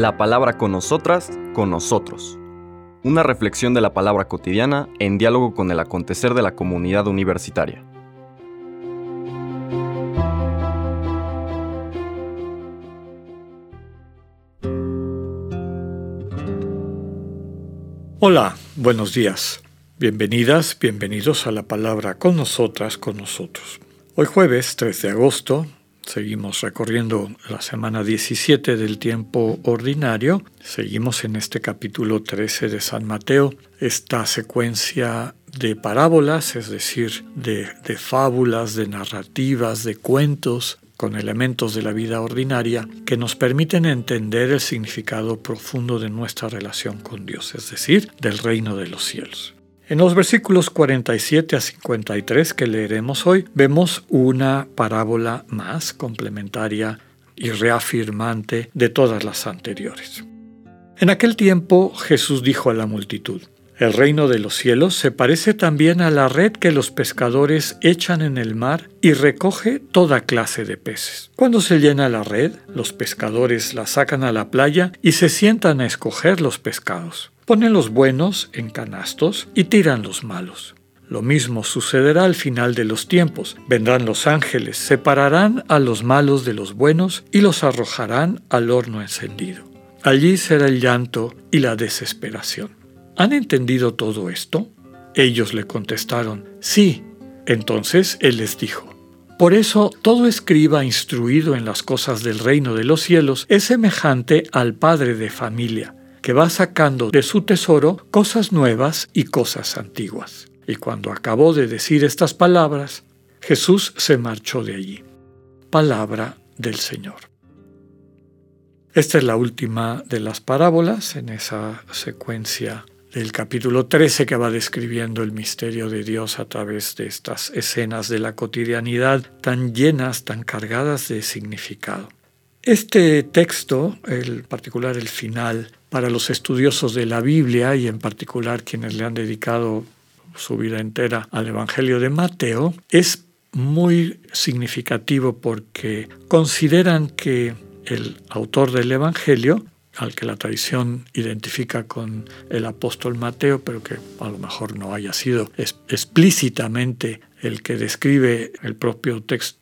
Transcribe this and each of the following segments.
La palabra con nosotras, con nosotros. Una reflexión de la palabra cotidiana en diálogo con el acontecer de la comunidad universitaria. Hola, buenos días. Bienvenidas, bienvenidos a la palabra con nosotras, con nosotros. Hoy jueves 3 de agosto Seguimos recorriendo la semana 17 del tiempo ordinario. Seguimos en este capítulo 13 de San Mateo, esta secuencia de parábolas, es decir, de, de fábulas, de narrativas, de cuentos con elementos de la vida ordinaria que nos permiten entender el significado profundo de nuestra relación con Dios, es decir, del reino de los cielos. En los versículos 47 a 53 que leeremos hoy, vemos una parábola más complementaria y reafirmante de todas las anteriores. En aquel tiempo Jesús dijo a la multitud, el reino de los cielos se parece también a la red que los pescadores echan en el mar y recoge toda clase de peces. Cuando se llena la red, los pescadores la sacan a la playa y se sientan a escoger los pescados. Ponen los buenos en canastos y tiran los malos. Lo mismo sucederá al final de los tiempos. Vendrán los ángeles, separarán a los malos de los buenos y los arrojarán al horno encendido. Allí será el llanto y la desesperación. ¿Han entendido todo esto? Ellos le contestaron, sí. Entonces él les dijo, por eso todo escriba instruido en las cosas del reino de los cielos es semejante al padre de familia que va sacando de su tesoro cosas nuevas y cosas antiguas. Y cuando acabó de decir estas palabras, Jesús se marchó de allí. Palabra del Señor. Esta es la última de las parábolas en esa secuencia del capítulo 13 que va describiendo el misterio de Dios a través de estas escenas de la cotidianidad tan llenas, tan cargadas de significado. Este texto, el particular el final, para los estudiosos de la Biblia y en particular quienes le han dedicado su vida entera al Evangelio de Mateo, es muy significativo porque consideran que el autor del Evangelio, al que la tradición identifica con el apóstol Mateo, pero que a lo mejor no haya sido explícitamente el que describe el propio texto,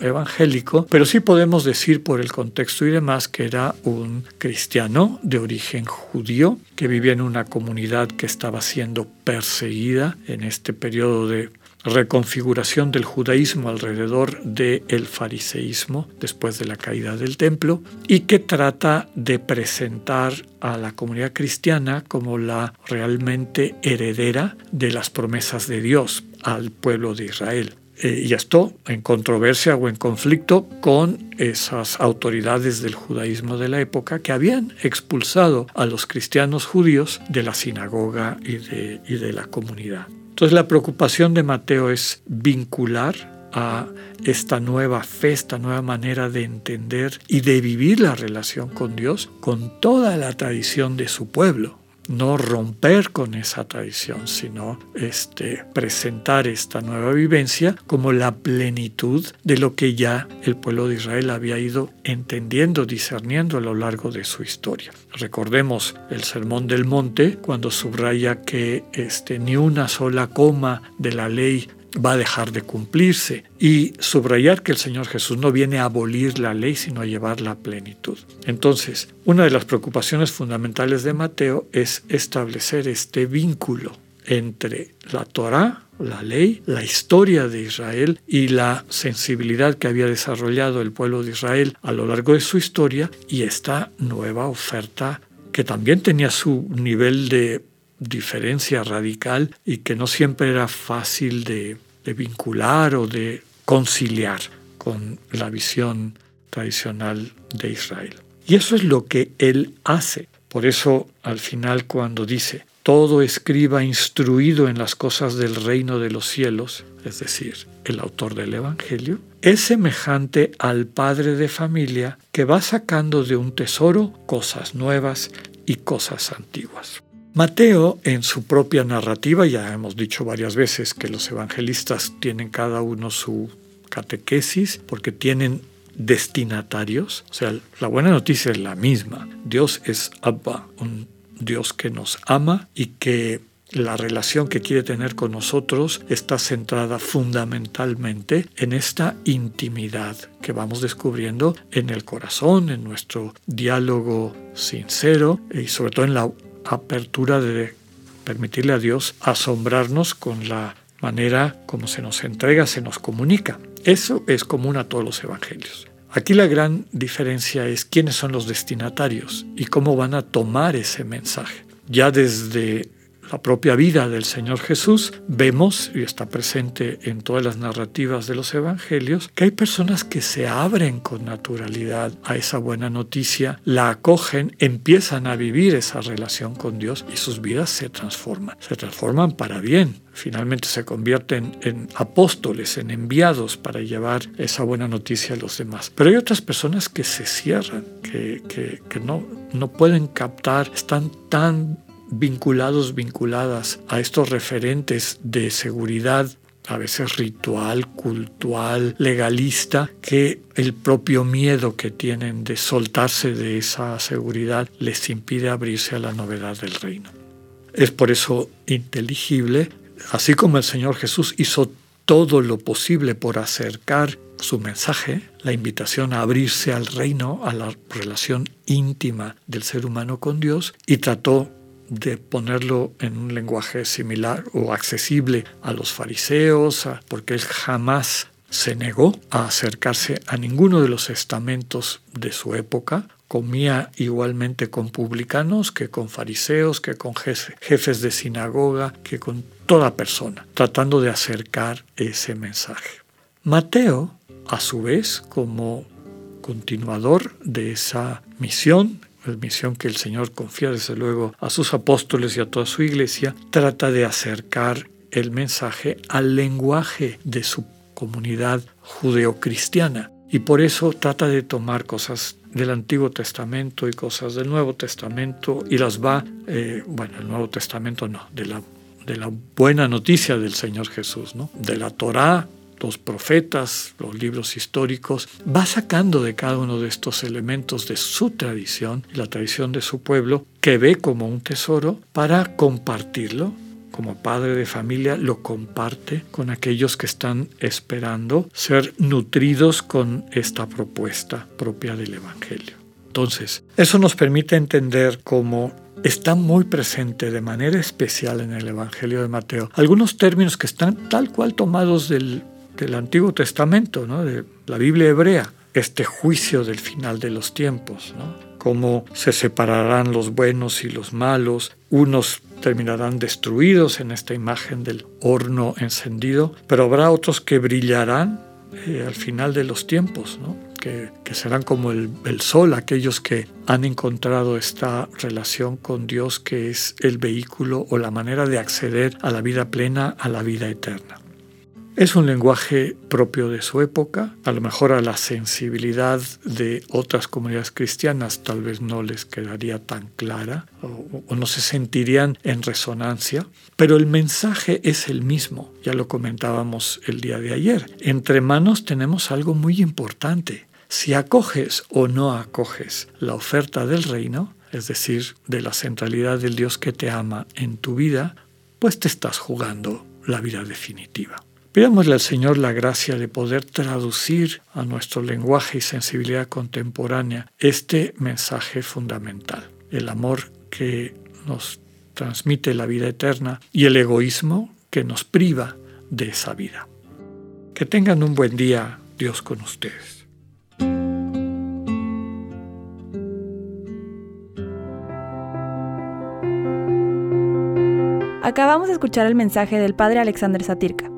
evangélico, pero sí podemos decir por el contexto y demás que era un cristiano de origen judío que vivía en una comunidad que estaba siendo perseguida en este periodo de reconfiguración del judaísmo alrededor del fariseísmo después de la caída del templo y que trata de presentar a la comunidad cristiana como la realmente heredera de las promesas de Dios al pueblo de Israel. Eh, y esto en controversia o en conflicto con esas autoridades del judaísmo de la época que habían expulsado a los cristianos judíos de la sinagoga de, y de la comunidad. Entonces la preocupación de Mateo es vincular a esta nueva fe, esta nueva manera de entender y de vivir la relación con Dios con toda la tradición de su pueblo no romper con esa tradición, sino este, presentar esta nueva vivencia como la plenitud de lo que ya el pueblo de Israel había ido entendiendo, discerniendo a lo largo de su historia. Recordemos el Sermón del Monte cuando subraya que este, ni una sola coma de la ley va a dejar de cumplirse y subrayar que el Señor Jesús no viene a abolir la ley, sino a llevarla a plenitud. Entonces, una de las preocupaciones fundamentales de Mateo es establecer este vínculo entre la Torá, la ley, la historia de Israel y la sensibilidad que había desarrollado el pueblo de Israel a lo largo de su historia y esta nueva oferta que también tenía su nivel de diferencia radical y que no siempre era fácil de, vincular o de conciliar con la visión tradicional de Israel. Y eso es lo que él hace. Por eso al final cuando dice, todo escriba instruido en las cosas del reino de los cielos, es decir, el autor del Evangelio, es semejante al padre de familia que va sacando de un tesoro cosas nuevas y cosas antiguas. Mateo, en su propia narrativa, ya hemos dicho varias veces que los evangelistas tienen cada uno su catequesis, porque tienen destinatarios. O sea, la buena noticia es la misma. Dios es Abba, un Dios que nos ama y que la relación que quiere tener con nosotros está centrada fundamentalmente en esta intimidad que vamos descubriendo en el corazón, en nuestro diálogo sincero y sobre todo en la apertura de permitirle a Dios asombrarnos con la manera como se nos entrega, se nos comunica. Eso es común a todos los evangelios. Aquí la gran diferencia es quiénes son los destinatarios y cómo van a tomar ese mensaje. Ya desde la propia vida del Señor Jesús, vemos, y está presente en todas las narrativas de los evangelios, que hay personas que se abren con naturalidad a esa buena noticia, la acogen, empiezan a vivir esa relación con Dios y sus vidas se transforman. Se transforman para bien. Finalmente se convierten en apóstoles, en enviados para llevar esa buena noticia a los demás. Pero hay otras personas que se cierran, que, que, no, no pueden captar, están tan vinculados, vinculadas a estos referentes de seguridad a veces ritual, cultural, legalista, que el propio miedo que tienen de soltarse de esa seguridad les impide abrirse a la novedad del reino. Es por eso inteligible, así como el Señor Jesús hizo todo lo posible por acercar su mensaje, la invitación a abrirse al reino, a la relación íntima del ser humano con Dios, y trató de ponerlo en un lenguaje similar o accesible a los fariseos, porque él jamás se negó a acercarse a ninguno de los estamentos de su época, comía igualmente con publicanos que con fariseos, que con jefes de sinagoga, que con toda persona, tratando de acercar ese mensaje. Mateo, a su vez, como continuador de esa misión, misión que el Señor confía desde luego a sus apóstoles y a toda su iglesia, trata de acercar el mensaje al lenguaje de su comunidad judeocristiana y por eso trata de tomar cosas del Antiguo Testamento y cosas del Nuevo Testamento y las va, eh, bueno, el Nuevo Testamento no, de la, de la buena noticia del Señor Jesús, ¿no? de la Torá los profetas, los libros históricos, va sacando de cada uno de estos elementos de su tradición, la tradición de su pueblo, que ve como un tesoro para compartirlo. Como padre de familia lo comparte con aquellos que están esperando ser nutridos con esta propuesta propia del Evangelio. Entonces, eso nos permite entender cómo está muy presente de manera especial en el Evangelio de Mateo algunos términos que están tal cual tomados del del Antiguo Testamento, de la Biblia hebrea, este juicio del final de los tiempos, ¿no? cómo se separarán los buenos y los malos, unos terminarán destruidos en esta imagen del horno encendido, pero habrá otros que brillarán eh, al final de los tiempos, que, serán como el sol, aquellos que han encontrado esta relación con Dios que es el vehículo o la manera de acceder a la vida plena, a la vida eterna. Es un lenguaje propio de su época, a lo mejor a la sensibilidad de otras comunidades cristianas tal vez no les quedaría tan clara o, no se sentirían en resonancia, pero el mensaje es el mismo, ya lo comentábamos el día de ayer. Entre manos tenemos algo muy importante. Si acoges o no acoges la oferta del reino, es decir, de la centralidad del Dios que te ama en tu vida, pues te estás jugando la vida definitiva. Pidámosle al Señor la gracia de poder traducir a nuestro lenguaje y sensibilidad contemporánea este mensaje fundamental, el amor que nos transmite la vida eterna y el egoísmo que nos priva de esa vida. Que tengan un buen día, Dios con ustedes. Acabamos de escuchar el mensaje del Padre Alexander Satirka.